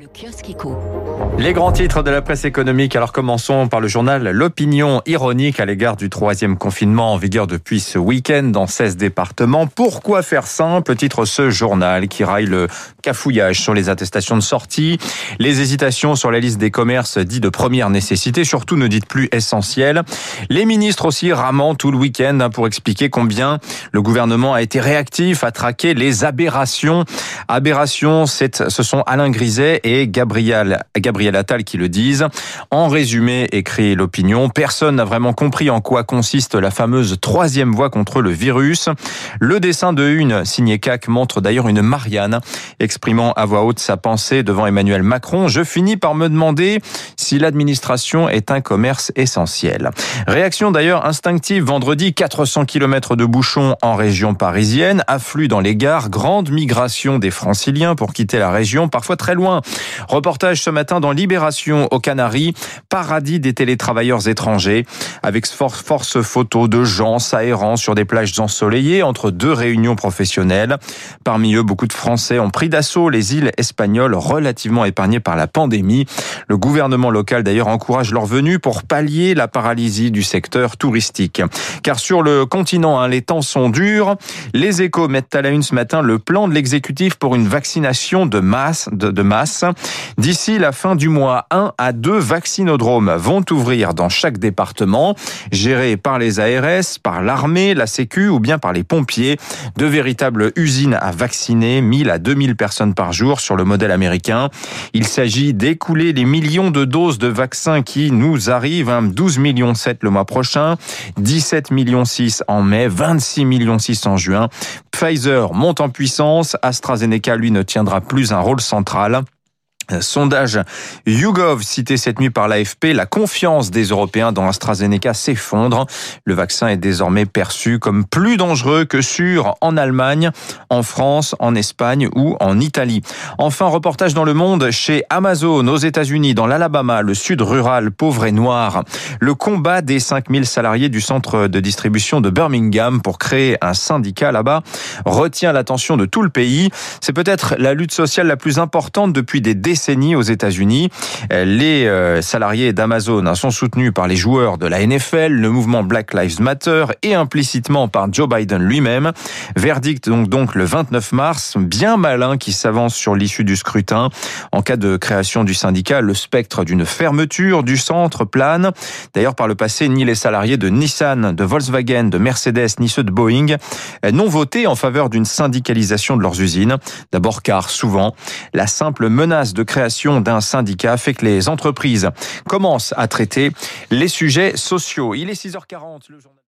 Le kiosque éco. Les grands titres de la presse économique. Alors commençons par le journal L'opinion ironique à l'égard du troisième confinement en vigueur depuis ce week-end dans 16 départements. Pourquoi faire simple? Titre ce journal qui raille le cafouillage sur les attestations de sortie, les hésitations sur la liste des commerces dits de première nécessité, surtout ne dites plus essentiel. Les ministres aussi ramant tout le week-end hein, pour expliquer combien le gouvernement a été réactif à traquer les aberrations. Aberrations, ce sont Alain Griset et Gabriel, Gabriel Attal qui le disent. En résumé, écrit l'opinion, personne n'a vraiment compris en quoi consiste la fameuse troisième voie contre le virus. Le dessin de une signé CAC montre d'ailleurs une Marianne exprimant à voix haute sa pensée devant Emmanuel Macron. Je finis par me demander si l'administration est un commerce essentiel. Réaction d'ailleurs instinctive vendredi, 400 km de bouchons en région parisienne, afflux dans les gares, grande migration des franciliens pour quitter la région, parfois très loin. Reportage ce matin dans Libération aux Canaries, paradis des télétravailleurs étrangers, avec force photos de gens s'aérant sur des plages ensoleillées entre deux réunions professionnelles. Parmi eux, beaucoup de Français ont pris d'assaut les îles espagnoles relativement épargnées par la pandémie. Le gouvernement local d'ailleurs encourage leur venue pour pallier la paralysie du secteur touristique. Car sur le continent, hein, les temps sont durs. Les échos mettent à la une ce matin le plan de l'exécutif pour une vaccination de masse. De, de masse. D'ici la fin du mois, un à deux vaccinodromes vont ouvrir dans chaque département, gérés par les ARS, par l'armée, la Sécu ou bien par les pompiers. De véritables usines à vacciner, 1000 à 2000 personnes par jour sur le modèle américain. Il s'agit d'écouler les millions de doses de vaccins qui nous arrivent, 12 hein. millions 7 le mois prochain, 17 millions 6 en mai, 26 millions 6 en juin. Pfizer monte en puissance, AstraZeneca lui ne tiendra plus un rôle central. Sondage YouGov cité cette nuit par l'AFP, la confiance des Européens dans AstraZeneca s'effondre. Le vaccin est désormais perçu comme plus dangereux que sûr en Allemagne, en France, en Espagne ou en Italie. Enfin, reportage dans le monde chez Amazon aux États-Unis, dans l'Alabama, le sud rural pauvre et noir. Le combat des 5000 salariés du centre de distribution de Birmingham pour créer un syndicat là-bas retient l'attention de tout le pays. C'est peut-être la lutte sociale la plus importante depuis des décennies aux États-Unis. Les euh, salariés d'Amazon sont soutenus par les joueurs de la NFL, le mouvement Black Lives Matter et implicitement par Joe Biden lui-même. Verdict donc, donc le 29 mars, bien malin qui s'avance sur l'issue du scrutin. En cas de création du syndicat, le spectre d'une fermeture du centre plane. D'ailleurs, par le passé, ni les salariés de Nissan, de Volkswagen, de Mercedes, ni ceux de Boeing n'ont voté en faveur d'une syndicalisation de leurs usines. D'abord car souvent, la simple menace de création d'un syndicat fait que les entreprises commencent à traiter les sujets sociaux. Il est 6h40, le